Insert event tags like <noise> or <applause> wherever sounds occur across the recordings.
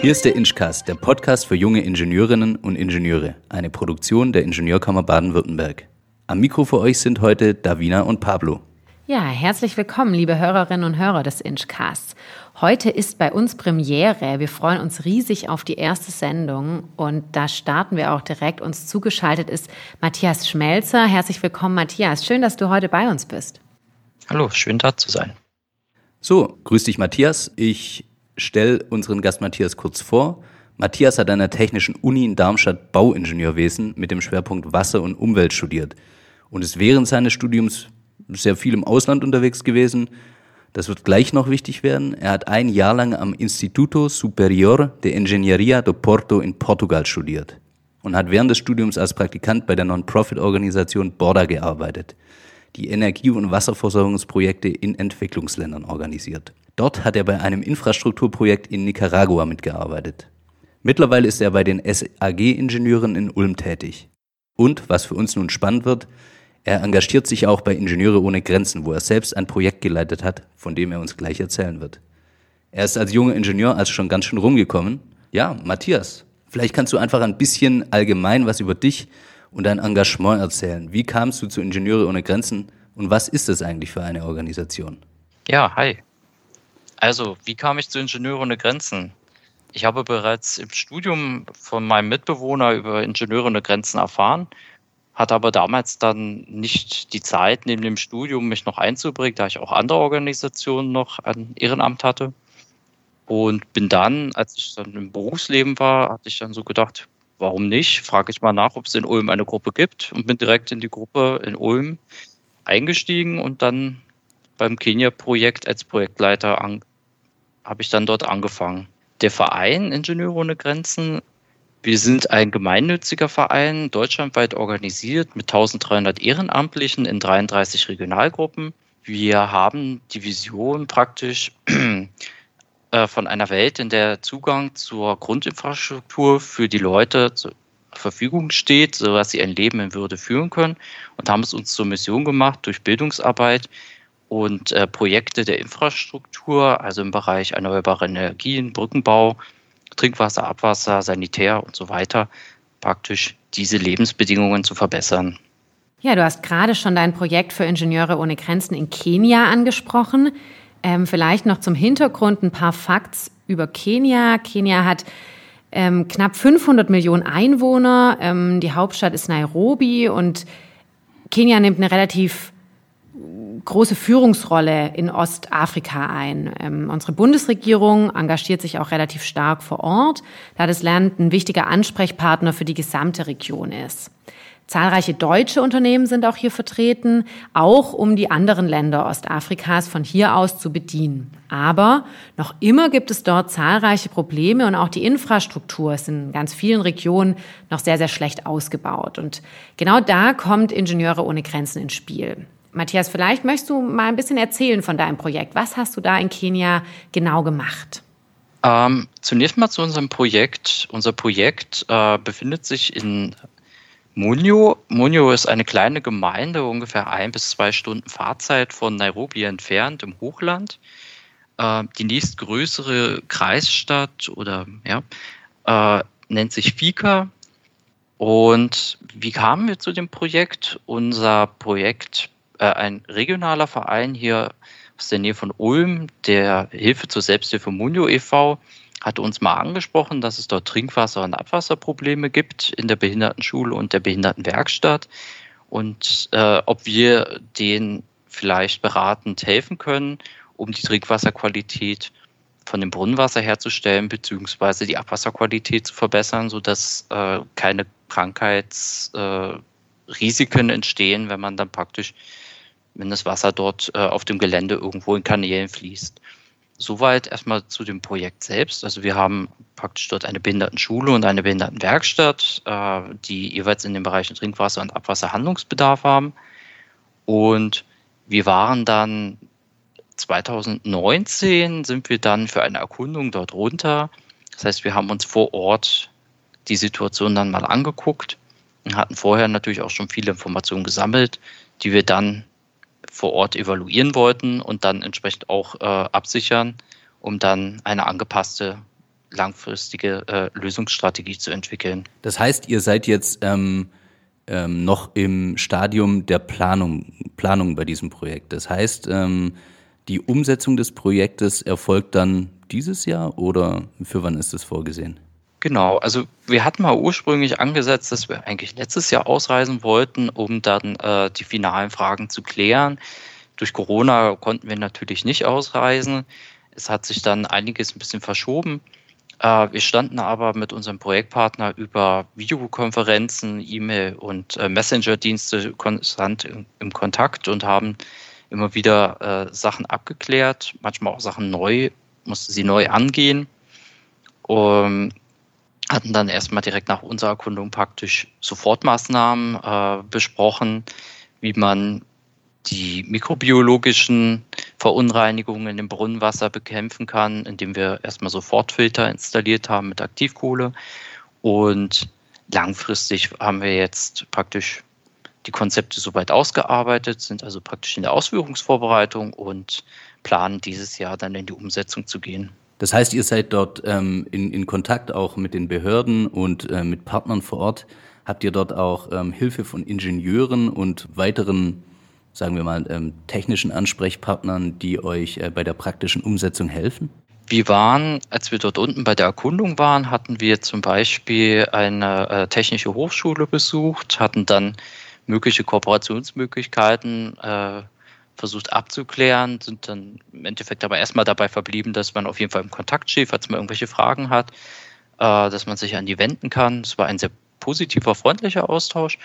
Hier ist der Inchcast, der Podcast für junge Ingenieurinnen und Ingenieure, eine Produktion der Ingenieurkammer Baden-Württemberg. Am Mikro für euch sind heute Davina und Pablo. Ja, herzlich willkommen, liebe Hörerinnen und Hörer des Inchcasts. Heute ist bei uns Premiere. Wir freuen uns riesig auf die erste Sendung und da starten wir auch direkt. Uns zugeschaltet ist Matthias Schmelzer. Herzlich willkommen, Matthias. Schön, dass du heute bei uns bist. Hallo, schön da zu sein. So, grüß dich, Matthias. Ich stelle unseren Gast Matthias kurz vor. Matthias hat an der Technischen Uni in Darmstadt Bauingenieurwesen mit dem Schwerpunkt Wasser und Umwelt studiert und ist während seines Studiums sehr viel im Ausland unterwegs gewesen, das wird gleich noch wichtig werden. Er hat ein Jahr lang am Instituto Superior de Engenharia do Porto in Portugal studiert und hat während des Studiums als Praktikant bei der Non-Profit-Organisation Borda gearbeitet, die Energie- und Wasserversorgungsprojekte in Entwicklungsländern organisiert. Dort hat er bei einem Infrastrukturprojekt in Nicaragua mitgearbeitet. Mittlerweile ist er bei den SAG-Ingenieuren in Ulm tätig. Und, was für uns nun spannend wird, er engagiert sich auch bei Ingenieure ohne Grenzen, wo er selbst ein Projekt geleitet hat, von dem er uns gleich erzählen wird. Er ist als junger Ingenieur also schon ganz schön rumgekommen. Ja, Matthias, vielleicht kannst du einfach ein bisschen allgemein was über dich und dein Engagement erzählen. Wie kamst du zu Ingenieure ohne Grenzen und was ist das eigentlich für eine Organisation? Ja, hi. Also, wie kam ich zu Ingenieure ohne Grenzen? Ich habe bereits im Studium von meinem Mitbewohner über Ingenieure ohne Grenzen erfahren hatte aber damals dann nicht die Zeit, neben dem Studium mich noch einzubringen, da ich auch andere Organisationen noch an Ehrenamt hatte. Und bin dann, als ich dann im Berufsleben war, hatte ich dann so gedacht, warum nicht? Frage ich mal nach, ob es in Ulm eine Gruppe gibt und bin direkt in die Gruppe in Ulm eingestiegen und dann beim Kenia-Projekt als Projektleiter habe ich dann dort angefangen. Der Verein Ingenieure ohne Grenzen wir sind ein gemeinnütziger Verein, deutschlandweit organisiert mit 1300 Ehrenamtlichen in 33 Regionalgruppen. Wir haben die Vision praktisch <clears throat> von einer Welt, in der Zugang zur Grundinfrastruktur für die Leute zur Verfügung steht, sodass sie ein Leben in Würde führen können und haben es uns zur Mission gemacht, durch Bildungsarbeit und äh, Projekte der Infrastruktur, also im Bereich erneuerbare Energien, Brückenbau, Trinkwasser, Abwasser, Sanitär und so weiter, praktisch diese Lebensbedingungen zu verbessern. Ja, du hast gerade schon dein Projekt für Ingenieure ohne Grenzen in Kenia angesprochen. Ähm, vielleicht noch zum Hintergrund ein paar Facts über Kenia. Kenia hat ähm, knapp 500 Millionen Einwohner. Ähm, die Hauptstadt ist Nairobi und Kenia nimmt eine relativ große Führungsrolle in Ostafrika ein. Ähm, unsere Bundesregierung engagiert sich auch relativ stark vor Ort, da das Land ein wichtiger Ansprechpartner für die gesamte Region ist. Zahlreiche deutsche Unternehmen sind auch hier vertreten, auch um die anderen Länder Ostafrikas von hier aus zu bedienen. Aber noch immer gibt es dort zahlreiche Probleme und auch die Infrastruktur ist in ganz vielen Regionen noch sehr, sehr schlecht ausgebaut. Und genau da kommt Ingenieure ohne Grenzen ins Spiel. Matthias, vielleicht möchtest du mal ein bisschen erzählen von deinem Projekt. Was hast du da in Kenia genau gemacht? Ähm, zunächst mal zu unserem Projekt. Unser Projekt äh, befindet sich in Munio. Munio ist eine kleine Gemeinde, ungefähr ein bis zwei Stunden Fahrzeit von Nairobi entfernt im Hochland. Äh, die nächstgrößere Kreisstadt oder ja, äh, nennt sich Fika. Und wie kamen wir zu dem Projekt? Unser Projekt äh, ein regionaler Verein hier aus der Nähe von Ulm, der Hilfe zur Selbsthilfe Munio e.V., hat uns mal angesprochen, dass es dort Trinkwasser- und Abwasserprobleme gibt in der Behindertenschule und der Behindertenwerkstatt und äh, ob wir denen vielleicht beratend helfen können, um die Trinkwasserqualität von dem Brunnenwasser herzustellen, beziehungsweise die Abwasserqualität zu verbessern, sodass äh, keine Krankheitsrisiken äh, entstehen, wenn man dann praktisch wenn das Wasser dort äh, auf dem Gelände irgendwo in Kanälen fließt. Soweit erstmal zu dem Projekt selbst. Also wir haben praktisch dort eine Behindertenschule und eine Behindertenwerkstatt, äh, die jeweils in den Bereichen Trinkwasser und Abwasser Handlungsbedarf haben. Und wir waren dann 2019 sind wir dann für eine Erkundung dort runter. Das heißt, wir haben uns vor Ort die Situation dann mal angeguckt und hatten vorher natürlich auch schon viele Informationen gesammelt, die wir dann vor Ort evaluieren wollten und dann entsprechend auch äh, absichern, um dann eine angepasste langfristige äh, Lösungsstrategie zu entwickeln. Das heißt, ihr seid jetzt ähm, ähm, noch im Stadium der Planung, Planung bei diesem Projekt. Das heißt, ähm, die Umsetzung des Projektes erfolgt dann dieses Jahr oder für wann ist das vorgesehen? Genau, also wir hatten mal ursprünglich angesetzt, dass wir eigentlich letztes Jahr ausreisen wollten, um dann äh, die finalen Fragen zu klären. Durch Corona konnten wir natürlich nicht ausreisen. Es hat sich dann einiges ein bisschen verschoben. Äh, wir standen aber mit unserem Projektpartner über Videokonferenzen, E-Mail und äh, Messenger-Dienste konstant im Kontakt und haben immer wieder äh, Sachen abgeklärt, manchmal auch Sachen neu, mussten sie neu angehen. Um, hatten dann erstmal direkt nach unserer Erkundung praktisch Sofortmaßnahmen äh, besprochen, wie man die mikrobiologischen Verunreinigungen im Brunnenwasser bekämpfen kann, indem wir erstmal Sofortfilter installiert haben mit Aktivkohle. Und langfristig haben wir jetzt praktisch die Konzepte soweit ausgearbeitet, sind also praktisch in der Ausführungsvorbereitung und planen dieses Jahr dann in die Umsetzung zu gehen. Das heißt, ihr seid dort ähm, in, in Kontakt auch mit den Behörden und äh, mit Partnern vor Ort. Habt ihr dort auch ähm, Hilfe von Ingenieuren und weiteren, sagen wir mal, ähm, technischen Ansprechpartnern, die euch äh, bei der praktischen Umsetzung helfen? Wir waren, als wir dort unten bei der Erkundung waren, hatten wir zum Beispiel eine äh, technische Hochschule besucht, hatten dann mögliche Kooperationsmöglichkeiten äh, versucht abzuklären, sind dann im Endeffekt aber erstmal dabei verblieben, dass man auf jeden Fall im Kontakt steht, falls man irgendwelche Fragen hat, äh, dass man sich an die wenden kann. Es war ein sehr positiver, freundlicher Austausch.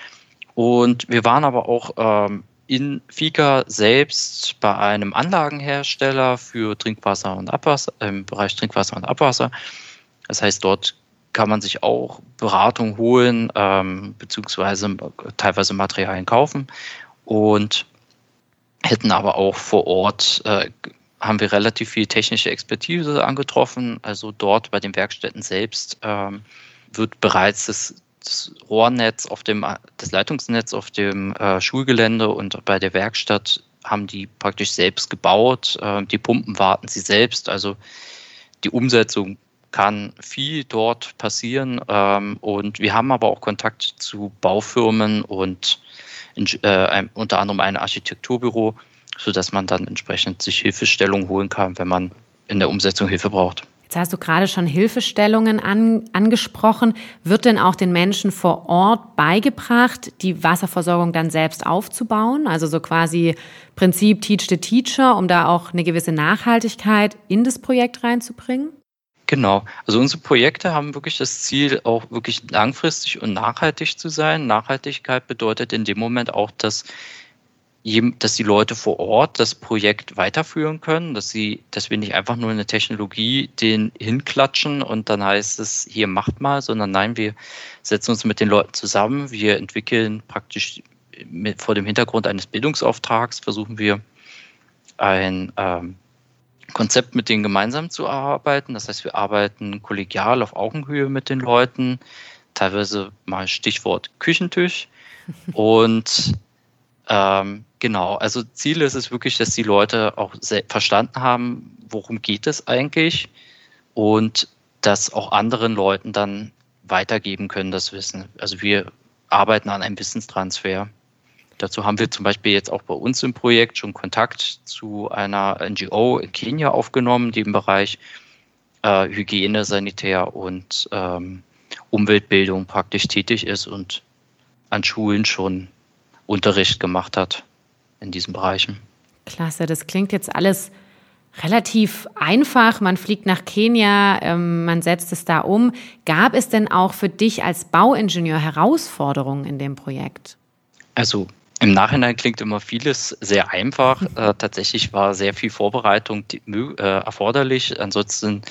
Und wir waren aber auch ähm, in Fika selbst bei einem Anlagenhersteller für Trinkwasser und Abwasser, im Bereich Trinkwasser und Abwasser. Das heißt, dort kann man sich auch Beratung holen, ähm, beziehungsweise teilweise Materialien kaufen. Und hätten aber auch vor Ort, äh, haben wir relativ viel technische Expertise angetroffen. Also dort bei den Werkstätten selbst ähm, wird bereits das, das, Rohrnetz auf dem, das Leitungsnetz auf dem äh, Schulgelände und bei der Werkstatt haben die praktisch selbst gebaut. Äh, die Pumpen warten sie selbst. Also die Umsetzung kann viel dort passieren. Ähm, und wir haben aber auch Kontakt zu Baufirmen und äh, ein, unter anderem ein Architekturbüro, sodass man dann entsprechend sich Hilfestellung holen kann, wenn man in der Umsetzung Hilfe braucht. Jetzt hast du gerade schon Hilfestellungen an, angesprochen. Wird denn auch den Menschen vor Ort beigebracht, die Wasserversorgung dann selbst aufzubauen? Also so quasi Prinzip Teach the Teacher, um da auch eine gewisse Nachhaltigkeit in das Projekt reinzubringen? Genau. Also unsere Projekte haben wirklich das Ziel, auch wirklich langfristig und nachhaltig zu sein. Nachhaltigkeit bedeutet in dem Moment auch, dass, dass die Leute vor Ort das Projekt weiterführen können, dass sie, dass wir nicht einfach nur eine Technologie den hinklatschen und dann heißt es, hier macht mal, sondern nein, wir setzen uns mit den Leuten zusammen, wir entwickeln praktisch mit, vor dem Hintergrund eines Bildungsauftrags, versuchen wir ein ähm, Konzept mit denen gemeinsam zu arbeiten. Das heißt, wir arbeiten kollegial auf Augenhöhe mit den Leuten, teilweise mal Stichwort Küchentisch. <laughs> Und ähm, genau, also Ziel ist es wirklich, dass die Leute auch verstanden haben, worum geht es eigentlich und das auch anderen Leuten dann weitergeben können, das Wissen. Also wir arbeiten an einem Wissenstransfer. Dazu haben wir zum Beispiel jetzt auch bei uns im Projekt schon Kontakt zu einer NGO in Kenia aufgenommen, die im Bereich äh, Hygiene, Sanitär und ähm, Umweltbildung praktisch tätig ist und an Schulen schon Unterricht gemacht hat in diesen Bereichen. Klasse, das klingt jetzt alles relativ einfach. Man fliegt nach Kenia, ähm, man setzt es da um. Gab es denn auch für dich als Bauingenieur Herausforderungen in dem Projekt? Also im Nachhinein klingt immer vieles sehr einfach. Äh, tatsächlich war sehr viel Vorbereitung die, äh, erforderlich. Ansonsten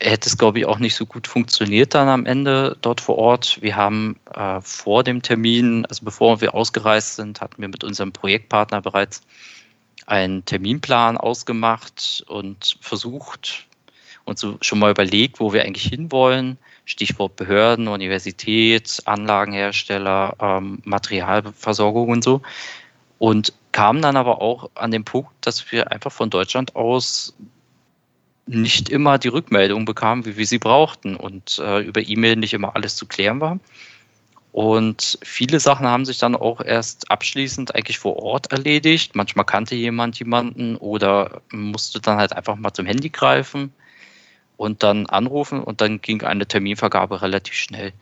hätte es, glaube ich, auch nicht so gut funktioniert dann am Ende dort vor Ort. Wir haben äh, vor dem Termin, also bevor wir ausgereist sind, hatten wir mit unserem Projektpartner bereits einen Terminplan ausgemacht und versucht, so schon mal überlegt, wo wir eigentlich hinwollen. Stichwort Behörden, Universität, Anlagenhersteller, ähm, Materialversorgung und so. Und kamen dann aber auch an den Punkt, dass wir einfach von Deutschland aus nicht immer die Rückmeldung bekamen, wie wir sie brauchten und äh, über E-Mail nicht immer alles zu klären war. Und viele Sachen haben sich dann auch erst abschließend eigentlich vor Ort erledigt. Manchmal kannte jemand jemanden oder musste dann halt einfach mal zum Handy greifen und dann anrufen und dann ging eine Terminvergabe relativ schnell.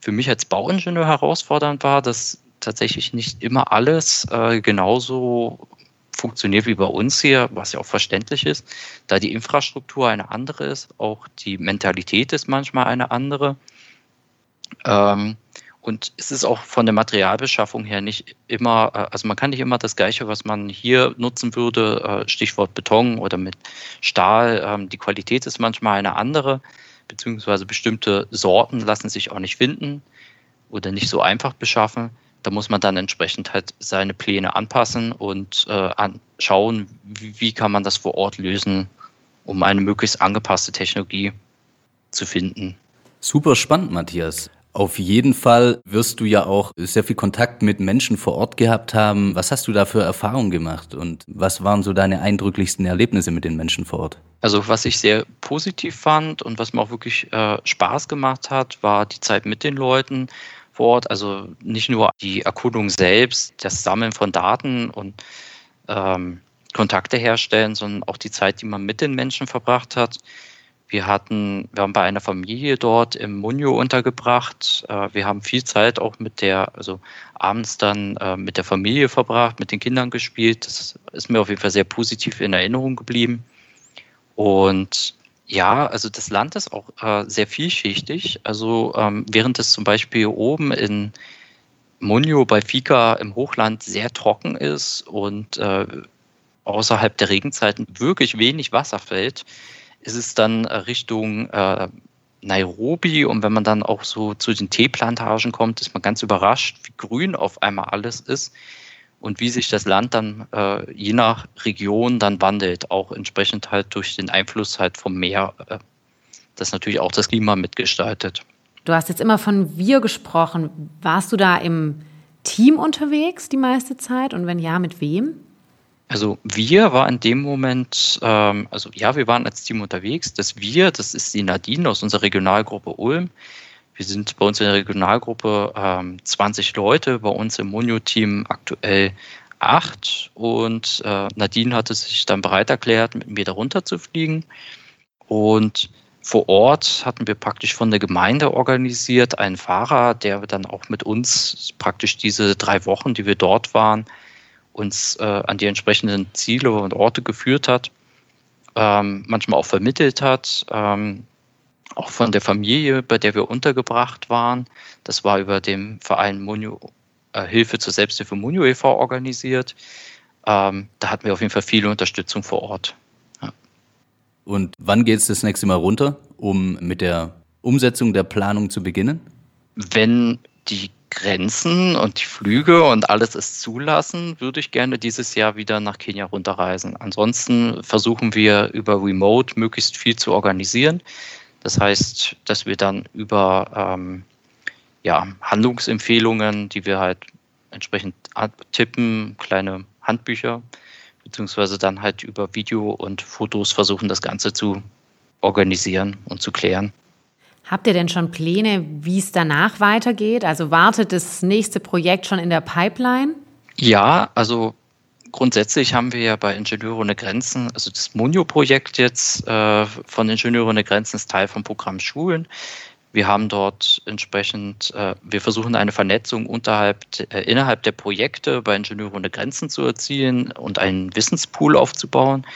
Für mich als Bauingenieur herausfordernd war, dass tatsächlich nicht immer alles äh, genauso funktioniert wie bei uns hier, was ja auch verständlich ist, da die Infrastruktur eine andere ist, auch die Mentalität ist manchmal eine andere. Ähm, und es ist auch von der Materialbeschaffung her nicht immer, äh, also man kann nicht immer das Gleiche, was man hier nutzen würde, äh, Stichwort Beton oder mit Stahl. Ähm, die Qualität ist manchmal eine andere, beziehungsweise bestimmte Sorten lassen sich auch nicht finden oder nicht so einfach beschaffen. Da muss man dann entsprechend halt seine Pläne anpassen und äh, anschauen, wie, wie kann man das vor Ort lösen, um eine möglichst angepasste Technologie zu finden. Super spannend, Matthias. Auf jeden Fall wirst du ja auch sehr viel Kontakt mit Menschen vor Ort gehabt haben. Was hast du da für Erfahrungen gemacht und was waren so deine eindrücklichsten Erlebnisse mit den Menschen vor Ort? Also was ich sehr positiv fand und was mir auch wirklich äh, Spaß gemacht hat, war die Zeit mit den Leuten vor Ort. Also nicht nur die Erkundung selbst, das Sammeln von Daten und ähm, Kontakte herstellen, sondern auch die Zeit, die man mit den Menschen verbracht hat. Wir hatten, wir haben bei einer Familie dort im Munio untergebracht. Äh, wir haben viel Zeit auch mit der, also abends dann äh, mit der Familie verbracht, mit den Kindern gespielt. Das ist mir auf jeden Fall sehr positiv in Erinnerung geblieben. Und ja, also das Land ist auch äh, sehr vielschichtig. Also ähm, während es zum Beispiel oben in Munio bei Fika im Hochland sehr trocken ist und außerhalb der Regenzeiten wirklich wenig Wasser fällt, ist es dann äh, Richtung äh, Nairobi und wenn man dann auch so zu den Teeplantagen kommt, ist man ganz überrascht, wie grün auf einmal alles ist und wie sich das Land dann äh, je nach Region dann wandelt, auch entsprechend halt durch den Einfluss halt vom Meer, äh, das natürlich auch das Klima mitgestaltet. Du hast jetzt immer von wir gesprochen. Warst du da im Team unterwegs die meiste Zeit und wenn ja, mit wem? Also wir war in dem Moment, ähm, also ja, wir waren als Team unterwegs. Das wir, das ist die Nadine aus unserer Regionalgruppe Ulm. Wir sind bei uns in der Regionalgruppe ähm, 20 Leute, bei uns im Monio-Team aktuell acht. Und äh, Nadine hatte sich dann bereit erklärt, mit mir darunter zu fliegen. Und vor Ort hatten wir praktisch von der Gemeinde organisiert einen Fahrer, der dann auch mit uns praktisch diese drei Wochen, die wir dort waren, uns äh, an die entsprechenden Ziele und Orte geführt hat, ähm, manchmal auch vermittelt hat, ähm, auch von der Familie, bei der wir untergebracht waren. Das war über den Verein Munio, äh, Hilfe zur Selbsthilfe Munio e.V. organisiert. Ähm, da hatten wir auf jeden Fall viele Unterstützung vor Ort. Ja. Und wann geht es das nächste Mal runter, um mit der Umsetzung der Planung zu beginnen? Wenn die Grenzen und die Flüge und alles es zulassen, würde ich gerne dieses Jahr wieder nach Kenia runterreisen. Ansonsten versuchen wir über Remote möglichst viel zu organisieren. Das heißt, dass wir dann über ähm, ja, Handlungsempfehlungen, die wir halt entsprechend tippen, kleine Handbücher, beziehungsweise dann halt über Video und Fotos versuchen, das Ganze zu organisieren und zu klären. Habt ihr denn schon Pläne, wie es danach weitergeht? Also wartet das nächste Projekt schon in der Pipeline? Ja, also grundsätzlich haben wir ja bei Ingenieure ohne Grenzen, also das Munio-Projekt jetzt äh, von Ingenieure ohne Grenzen ist Teil vom Programm Schulen. Wir haben dort entsprechend, äh, wir versuchen eine Vernetzung unterhalb, äh, innerhalb der Projekte bei Ingenieure ohne Grenzen zu erzielen und einen Wissenspool aufzubauen.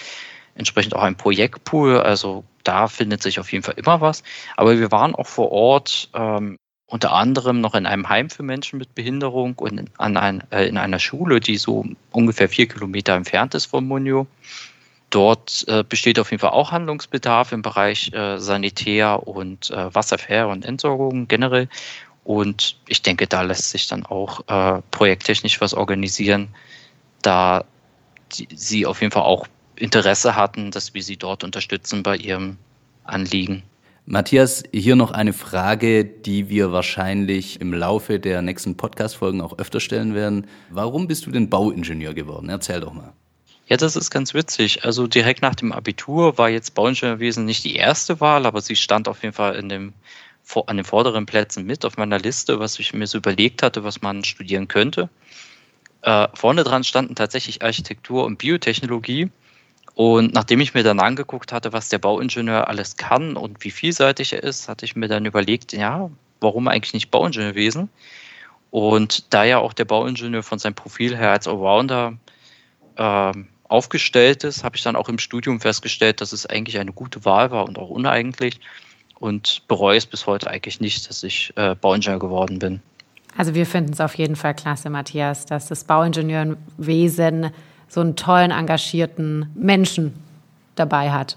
Entsprechend auch ein Projektpool, also da findet sich auf jeden Fall immer was. Aber wir waren auch vor Ort ähm, unter anderem noch in einem Heim für Menschen mit Behinderung und in, an ein, äh, in einer Schule, die so ungefähr vier Kilometer entfernt ist von Munio. Dort äh, besteht auf jeden Fall auch Handlungsbedarf im Bereich äh, Sanitär und äh, Wasserfair und Entsorgung generell. Und ich denke, da lässt sich dann auch äh, projekttechnisch was organisieren, da die, sie auf jeden Fall auch Interesse hatten, dass wir sie dort unterstützen bei ihrem Anliegen. Matthias, hier noch eine Frage, die wir wahrscheinlich im Laufe der nächsten Podcast-Folgen auch öfter stellen werden. Warum bist du denn Bauingenieur geworden? Erzähl doch mal. Ja, das ist ganz witzig. Also direkt nach dem Abitur war jetzt Bauingenieurwesen nicht die erste Wahl, aber sie stand auf jeden Fall in dem, an den vorderen Plätzen mit auf meiner Liste, was ich mir so überlegt hatte, was man studieren könnte. Äh, vorne dran standen tatsächlich Architektur und Biotechnologie. Und nachdem ich mir dann angeguckt hatte, was der Bauingenieur alles kann und wie vielseitig er ist, hatte ich mir dann überlegt, ja, warum eigentlich nicht Bauingenieurwesen? Und da ja auch der Bauingenieur von seinem Profil her als Allrounder äh, aufgestellt ist, habe ich dann auch im Studium festgestellt, dass es eigentlich eine gute Wahl war und auch uneigentlich. Und bereue es bis heute eigentlich nicht, dass ich äh, Bauingenieur geworden bin. Also wir finden es auf jeden Fall klasse, Matthias, dass das Bauingenieurwesen so einen tollen, engagierten Menschen dabei hat.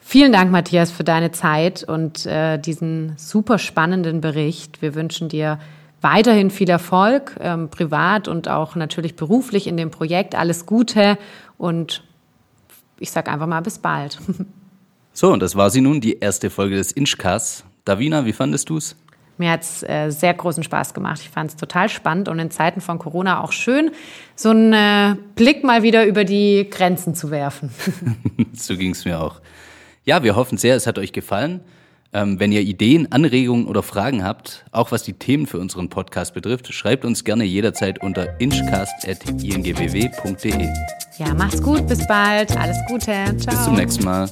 Vielen Dank, Matthias, für deine Zeit und äh, diesen super spannenden Bericht. Wir wünschen dir weiterhin viel Erfolg, ähm, privat und auch natürlich beruflich in dem Projekt. Alles Gute und ich sage einfach mal bis bald. <laughs> So, und das war sie nun, die erste Folge des Inchcasts. Davina, wie fandest du es? Mir hat es äh, sehr großen Spaß gemacht. Ich fand es total spannend und in Zeiten von Corona auch schön, so einen äh, Blick mal wieder über die Grenzen zu werfen. <laughs> so ging es mir auch. Ja, wir hoffen sehr, es hat euch gefallen. Ähm, wenn ihr Ideen, Anregungen oder Fragen habt, auch was die Themen für unseren Podcast betrifft, schreibt uns gerne jederzeit unter inchcast.ingww.de. Ja, macht's gut, bis bald, alles Gute, ciao. Bis zum nächsten Mal.